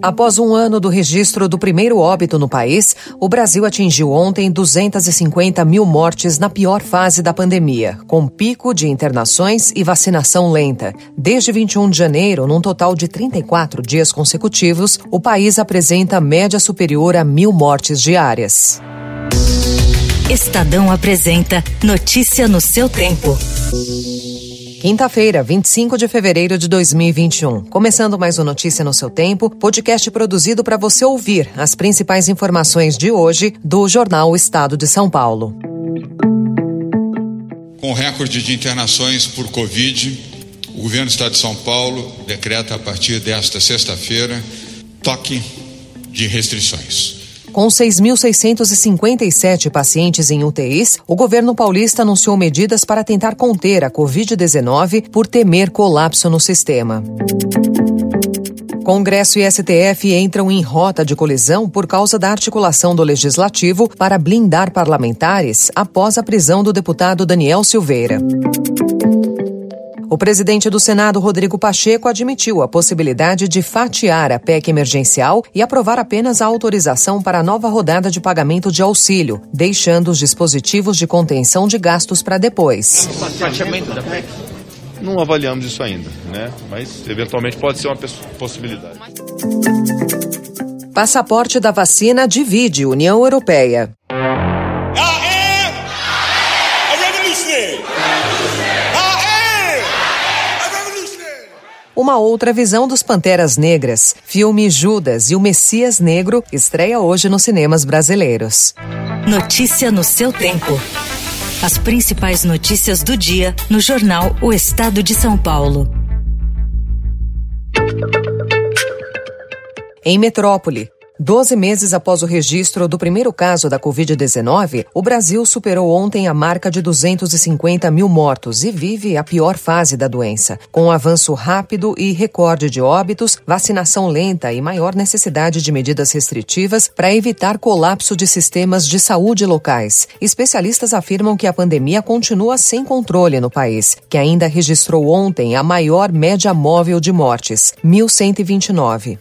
Após um ano do registro do primeiro óbito no país, o Brasil atingiu ontem 250 mil mortes na pior fase da pandemia, com pico de internações e vacinação lenta. Desde 21 de janeiro, num total de 34 dias consecutivos, o país apresenta média superior a mil mortes diárias. Estadão apresenta Notícia no seu tempo. Quinta-feira, 25 de fevereiro de 2021. Começando mais uma Notícia no seu tempo, podcast produzido para você ouvir as principais informações de hoje do jornal Estado de São Paulo. Com recorde de internações por Covid, o governo do Estado de São Paulo decreta a partir desta sexta-feira toque de restrições. Com 6.657 pacientes em UTIs, o governo paulista anunciou medidas para tentar conter a Covid-19 por temer colapso no sistema. Congresso e STF entram em rota de colisão por causa da articulação do legislativo para blindar parlamentares após a prisão do deputado Daniel Silveira. O presidente do Senado, Rodrigo Pacheco, admitiu a possibilidade de fatiar a PEC emergencial e aprovar apenas a autorização para a nova rodada de pagamento de auxílio, deixando os dispositivos de contenção de gastos para depois. Fatiamento da PEC? Não avaliamos isso ainda, né? Mas eventualmente pode ser uma possibilidade. Passaporte da vacina divide União Europeia. Uma outra visão dos Panteras Negras. Filme Judas e o Messias Negro estreia hoje nos cinemas brasileiros. Notícia no seu tempo. As principais notícias do dia no jornal O Estado de São Paulo. Em Metrópole, Doze meses após o registro do primeiro caso da Covid-19, o Brasil superou ontem a marca de 250 mil mortos e vive a pior fase da doença, com um avanço rápido e recorde de óbitos, vacinação lenta e maior necessidade de medidas restritivas para evitar colapso de sistemas de saúde locais. Especialistas afirmam que a pandemia continua sem controle no país, que ainda registrou ontem a maior média móvel de mortes, 1.129.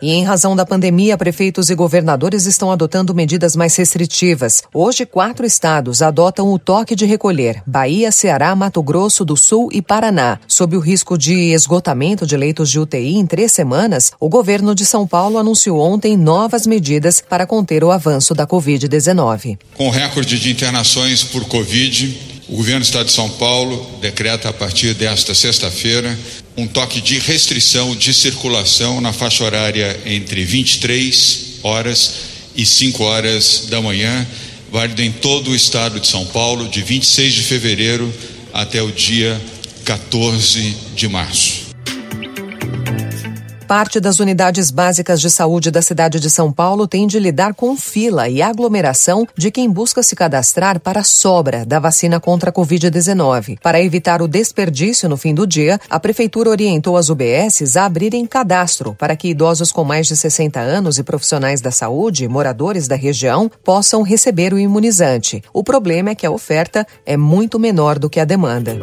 E em razão da pandemia, prefeitos e governadores estão adotando medidas mais restritivas. Hoje, quatro estados adotam o toque de recolher: Bahia, Ceará, Mato Grosso do Sul e Paraná. Sob o risco de esgotamento de leitos de UTI em três semanas, o governo de São Paulo anunciou ontem novas medidas para conter o avanço da Covid-19. Com recorde de internações por Covid, o governo do Estado de São Paulo decreta a partir desta sexta-feira um toque de restrição de circulação na faixa horária entre 23 horas e 5 horas da manhã, válido em todo o estado de São Paulo, de 26 de fevereiro até o dia 14 de março. Parte das unidades básicas de saúde da cidade de São Paulo tem de lidar com fila e aglomeração de quem busca se cadastrar para a sobra da vacina contra a Covid-19. Para evitar o desperdício no fim do dia, a Prefeitura orientou as UBSs a abrirem cadastro para que idosos com mais de 60 anos e profissionais da saúde, moradores da região, possam receber o imunizante. O problema é que a oferta é muito menor do que a demanda.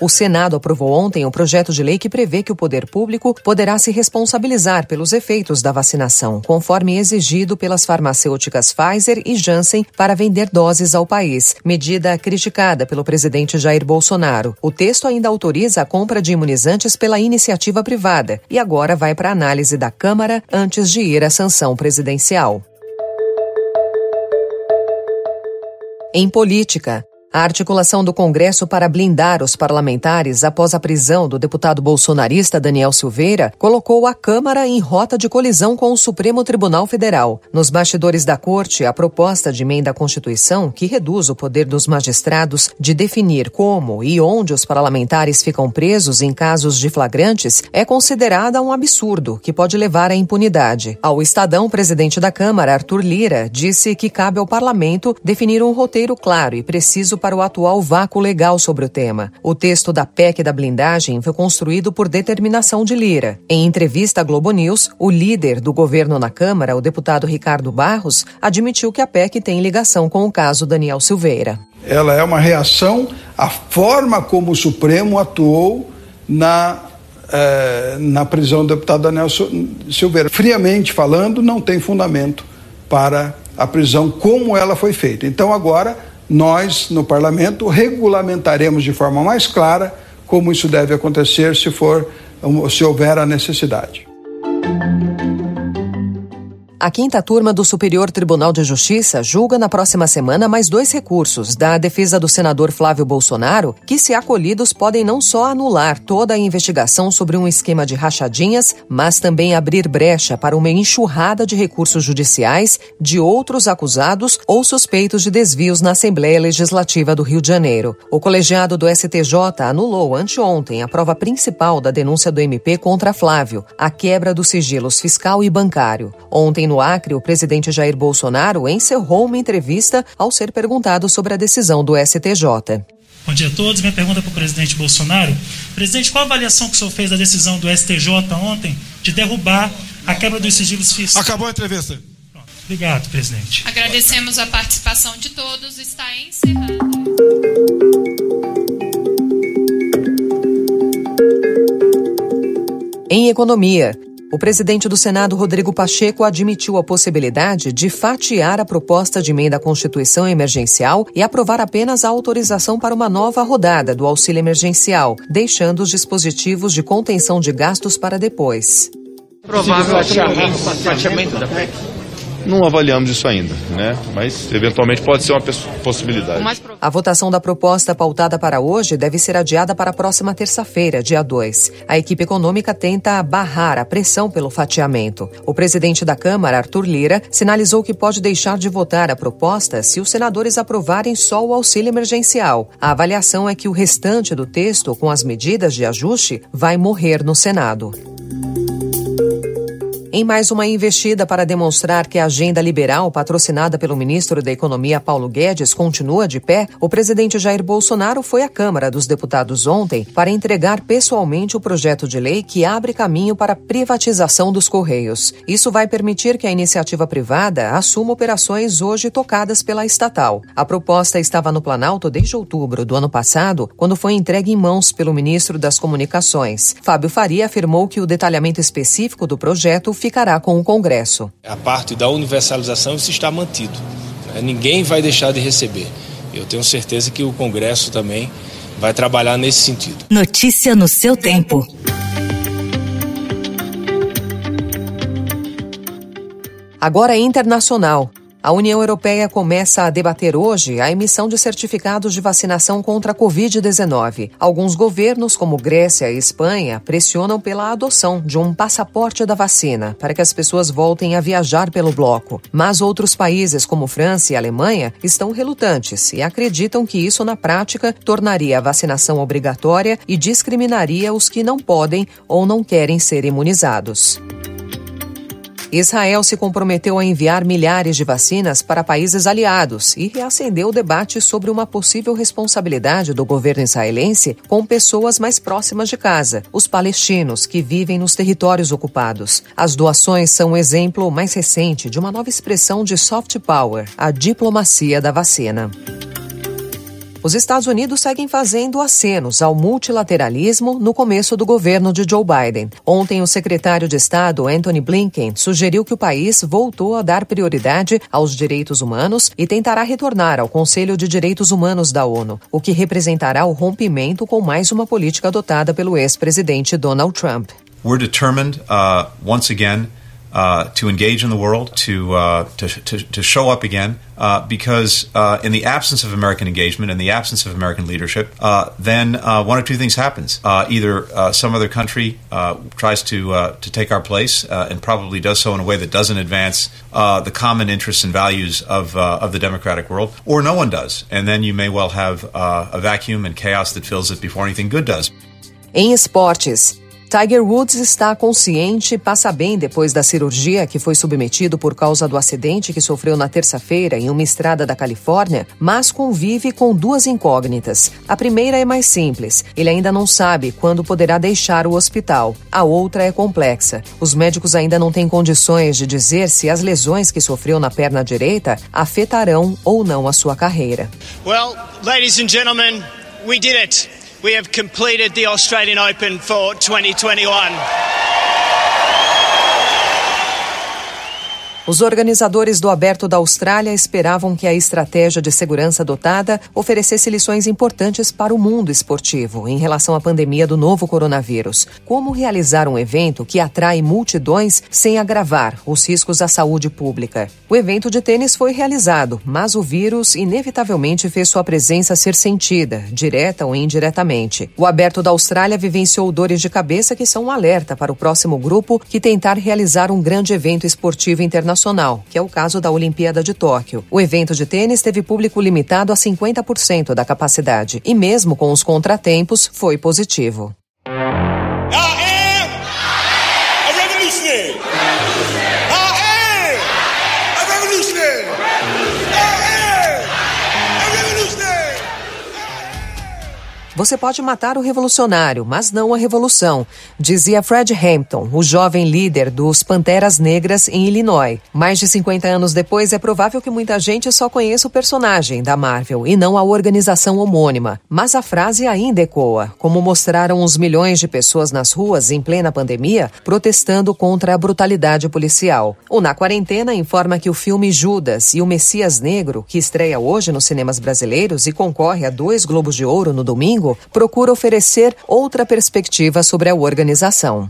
O Senado aprovou ontem um projeto de lei que prevê que o poder público poderá se responsabilizar pelos efeitos da vacinação, conforme exigido pelas farmacêuticas Pfizer e Janssen para vender doses ao país, medida criticada pelo presidente Jair Bolsonaro. O texto ainda autoriza a compra de imunizantes pela iniciativa privada e agora vai para análise da Câmara antes de ir à sanção presidencial. Em política, a articulação do Congresso para blindar os parlamentares após a prisão do deputado bolsonarista Daniel Silveira colocou a Câmara em rota de colisão com o Supremo Tribunal Federal. Nos bastidores da Corte, a proposta de emenda à Constituição, que reduz o poder dos magistrados de definir como e onde os parlamentares ficam presos em casos de flagrantes, é considerada um absurdo que pode levar à impunidade. Ao Estadão, presidente da Câmara, Arthur Lira, disse que cabe ao parlamento definir um roteiro claro e preciso para o atual vácuo legal sobre o tema. O texto da PEC da blindagem foi construído por determinação de Lira. Em entrevista à Globo News, o líder do governo na Câmara, o deputado Ricardo Barros, admitiu que a PEC tem ligação com o caso Daniel Silveira. Ela é uma reação à forma como o Supremo atuou na é, na prisão do deputado Daniel Silveira. Friamente falando, não tem fundamento para a prisão como ela foi feita. Então, agora, nós, no parlamento, regulamentaremos de forma mais clara como isso deve acontecer se for se houver a necessidade. A quinta turma do Superior Tribunal de Justiça julga na próxima semana mais dois recursos da defesa do senador Flávio Bolsonaro, que, se acolhidos, podem não só anular toda a investigação sobre um esquema de rachadinhas, mas também abrir brecha para uma enxurrada de recursos judiciais de outros acusados ou suspeitos de desvios na Assembleia Legislativa do Rio de Janeiro. O colegiado do STJ anulou anteontem a prova principal da denúncia do MP contra Flávio, a quebra dos sigilos fiscal e bancário. Ontem, no Acre, o presidente Jair Bolsonaro encerrou uma entrevista ao ser perguntado sobre a decisão do STJ. Bom dia a todos. Minha pergunta para o presidente Bolsonaro. Presidente, qual a avaliação que o senhor fez da decisão do STJ ontem de derrubar a quebra dos sigilos fiscais? Acabou a entrevista. Pronto. Obrigado, presidente. Agradecemos a participação de todos. Está encerrado. Em economia, o presidente do Senado, Rodrigo Pacheco, admitiu a possibilidade de fatiar a proposta de emenda à Constituição emergencial e aprovar apenas a autorização para uma nova rodada do auxílio emergencial, deixando os dispositivos de contenção de gastos para depois. Provável fatiamento da não avaliamos isso ainda, né? Mas eventualmente pode ser uma possibilidade. A votação da proposta pautada para hoje deve ser adiada para a próxima terça-feira, dia 2. A equipe econômica tenta barrar a pressão pelo fatiamento. O presidente da Câmara, Arthur Lira, sinalizou que pode deixar de votar a proposta se os senadores aprovarem só o auxílio emergencial. A avaliação é que o restante do texto, com as medidas de ajuste, vai morrer no Senado. Em mais uma investida para demonstrar que a agenda liberal patrocinada pelo ministro da Economia Paulo Guedes continua de pé, o presidente Jair Bolsonaro foi à Câmara dos Deputados ontem para entregar pessoalmente o projeto de lei que abre caminho para a privatização dos Correios. Isso vai permitir que a iniciativa privada assuma operações hoje tocadas pela estatal. A proposta estava no Planalto desde outubro do ano passado, quando foi entregue em mãos pelo ministro das Comunicações. Fábio Faria afirmou que o detalhamento específico do projeto ficará com o Congresso. A parte da universalização isso está mantido. Né? Ninguém vai deixar de receber. Eu tenho certeza que o Congresso também vai trabalhar nesse sentido. Notícia no seu tempo. Agora é internacional. A União Europeia começa a debater hoje a emissão de certificados de vacinação contra a Covid-19. Alguns governos, como Grécia e Espanha, pressionam pela adoção de um passaporte da vacina para que as pessoas voltem a viajar pelo bloco. Mas outros países, como França e Alemanha, estão relutantes e acreditam que isso, na prática, tornaria a vacinação obrigatória e discriminaria os que não podem ou não querem ser imunizados. Israel se comprometeu a enviar milhares de vacinas para países aliados e reacendeu o debate sobre uma possível responsabilidade do governo israelense com pessoas mais próximas de casa, os palestinos que vivem nos territórios ocupados. As doações são um exemplo mais recente de uma nova expressão de soft power, a diplomacia da vacina. Os Estados Unidos seguem fazendo acenos ao multilateralismo no começo do governo de Joe Biden. Ontem, o secretário de Estado, Anthony Blinken, sugeriu que o país voltou a dar prioridade aos direitos humanos e tentará retornar ao Conselho de Direitos Humanos da ONU, o que representará o rompimento com mais uma política adotada pelo ex-presidente Donald Trump. We're determined, uh, once again, uh, to engage in the world, to, uh, to, to, to, show up again, uh, because uh, in the absence of American engagement, in the absence of American leadership, uh, then uh, one of two things happens. either some other country tries to, to take our place and probably does so in a way that doesn't advance the common interests and values of, of the democratic world, or no one does. And then you may well have a vacuum and chaos that fills it before anything good does. Em esportes, Tiger Woods está consciente e passa bem depois da cirurgia que foi submetido por causa do acidente que sofreu na terça-feira em uma estrada da Califórnia, mas convive com duas incógnitas. A primeira é mais simples, ele ainda não sabe quando poderá deixar o hospital. A outra é complexa. Os médicos ainda não têm condições de dizer se as lesões que sofreu na perna direita afetarão ou não a sua carreira. Well, ladies and gentlemen, we did it. We have completed the Australian Open for 2021. Os organizadores do Aberto da Austrália esperavam que a estratégia de segurança adotada oferecesse lições importantes para o mundo esportivo em relação à pandemia do novo coronavírus. Como realizar um evento que atrai multidões sem agravar os riscos à saúde pública? O evento de tênis foi realizado, mas o vírus inevitavelmente fez sua presença ser sentida, direta ou indiretamente. O Aberto da Austrália vivenciou dores de cabeça que são um alerta para o próximo grupo que tentar realizar um grande evento esportivo internacional internacional, que é o caso da Olimpíada de Tóquio. O evento de tênis teve público limitado a 50% da capacidade e, mesmo com os contratempos, foi positivo. Você pode matar o revolucionário, mas não a revolução, dizia Fred Hampton, o jovem líder dos Panteras Negras em Illinois. Mais de 50 anos depois, é provável que muita gente só conheça o personagem da Marvel e não a organização homônima. Mas a frase ainda ecoa, como mostraram os milhões de pessoas nas ruas em plena pandemia protestando contra a brutalidade policial. O Na Quarentena informa que o filme Judas e o Messias Negro, que estreia hoje nos cinemas brasileiros e concorre a dois Globos de Ouro no domingo, procura oferecer outra perspectiva sobre a organização.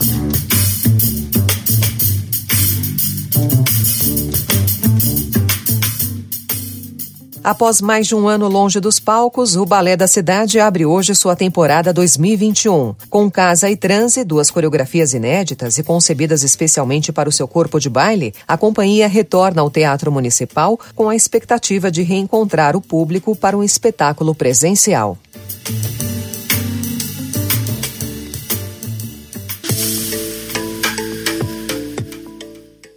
Após mais de um ano longe dos palcos, o Balé da Cidade abre hoje sua temporada 2021. Com Casa e Transe, duas coreografias inéditas e concebidas especialmente para o seu corpo de baile, a companhia retorna ao Teatro Municipal com a expectativa de reencontrar o público para um espetáculo presencial.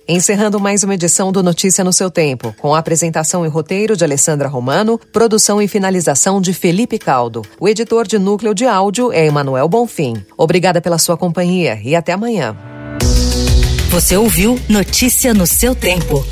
Encerrando mais uma edição do Notícia no seu tempo, com a apresentação e roteiro de Alessandra Romano, produção e finalização de Felipe Caldo. O editor de núcleo de áudio é Emanuel Bonfim. Obrigada pela sua companhia e até amanhã. Você ouviu Notícia no seu tempo.